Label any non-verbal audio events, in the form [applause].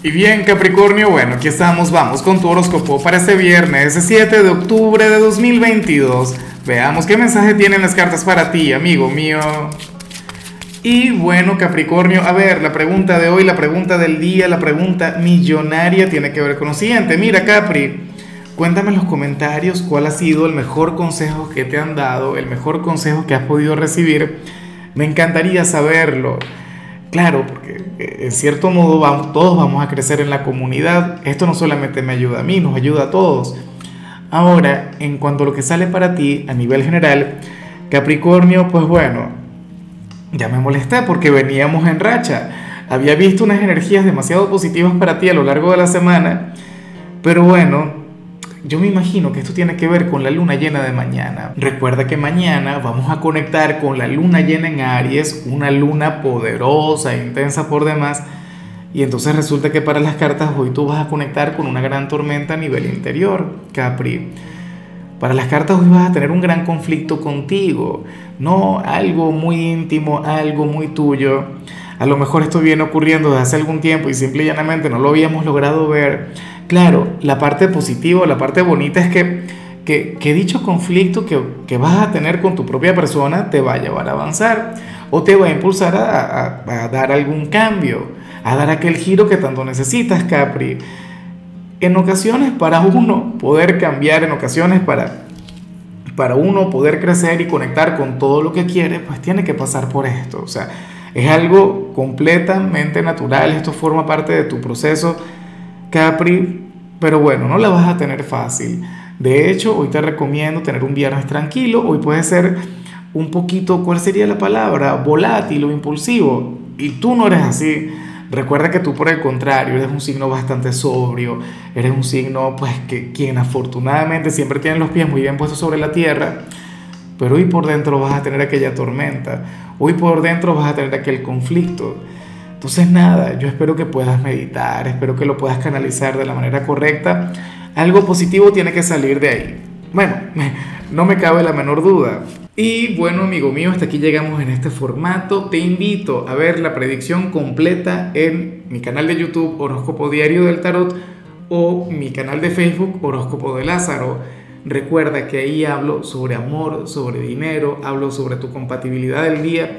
Y bien, Capricornio, bueno, aquí estamos, vamos con tu horóscopo para este viernes, 7 de octubre de 2022. Veamos qué mensaje tienen las cartas para ti, amigo mío. Y bueno, Capricornio, a ver, la pregunta de hoy, la pregunta del día, la pregunta millonaria tiene que ver con lo siguiente. Mira, Capri, cuéntame en los comentarios cuál ha sido el mejor consejo que te han dado, el mejor consejo que has podido recibir. Me encantaría saberlo. Claro, porque eh, en cierto modo vamos, todos vamos a crecer en la comunidad. Esto no solamente me ayuda a mí, nos ayuda a todos. Ahora, en cuanto a lo que sale para ti a nivel general, Capricornio, pues bueno, ya me molesté porque veníamos en racha. Había visto unas energías demasiado positivas para ti a lo largo de la semana, pero bueno, yo me imagino que esto tiene que ver con la luna llena de mañana. Recuerda que mañana vamos a conectar con la luna llena en Aries, una luna poderosa, e intensa por demás. Y entonces resulta que para las cartas hoy tú vas a conectar con una gran tormenta a nivel interior, Capri. Para las cartas hoy vas a tener un gran conflicto contigo, no algo muy íntimo, algo muy tuyo. A lo mejor esto viene ocurriendo desde hace algún tiempo y simple y llanamente no lo habíamos logrado ver Claro, la parte positiva, la parte bonita es que, que, dicho conflicto que, que, vas a tener con tu propia persona te va a llevar a avanzar o te va a impulsar a, a, dar algún cambio, a dar aquel giro que tanto necesitas, Capri. En ocasiones para uno poder cambiar, en ocasiones para, para uno poder crecer y conectar con todo lo que quiere, pues tiene que pasar por esto. O sea, es algo completamente natural, esto forma parte de tu proceso Capri, pero bueno, no la vas a tener fácil. De hecho, hoy te recomiendo tener un viernes tranquilo. Hoy puede ser un poquito, ¿cuál sería la palabra? Volátil o impulsivo. Y tú no eres así. Recuerda que tú por el contrario eres un signo bastante sobrio, eres un signo pues que quien afortunadamente siempre tiene los pies muy bien puestos sobre la tierra, pero hoy por dentro vas a tener aquella tormenta, hoy por dentro vas a tener aquel conflicto. Entonces nada, yo espero que puedas meditar, espero que lo puedas canalizar de la manera correcta. Algo positivo tiene que salir de ahí. Bueno, [laughs] no me cabe la menor duda. Y bueno, amigo mío, hasta aquí llegamos en este formato. Te invito a ver la predicción completa en mi canal de YouTube Horóscopo Diario del Tarot o mi canal de Facebook Horóscopo de Lázaro. Recuerda que ahí hablo sobre amor, sobre dinero, hablo sobre tu compatibilidad del día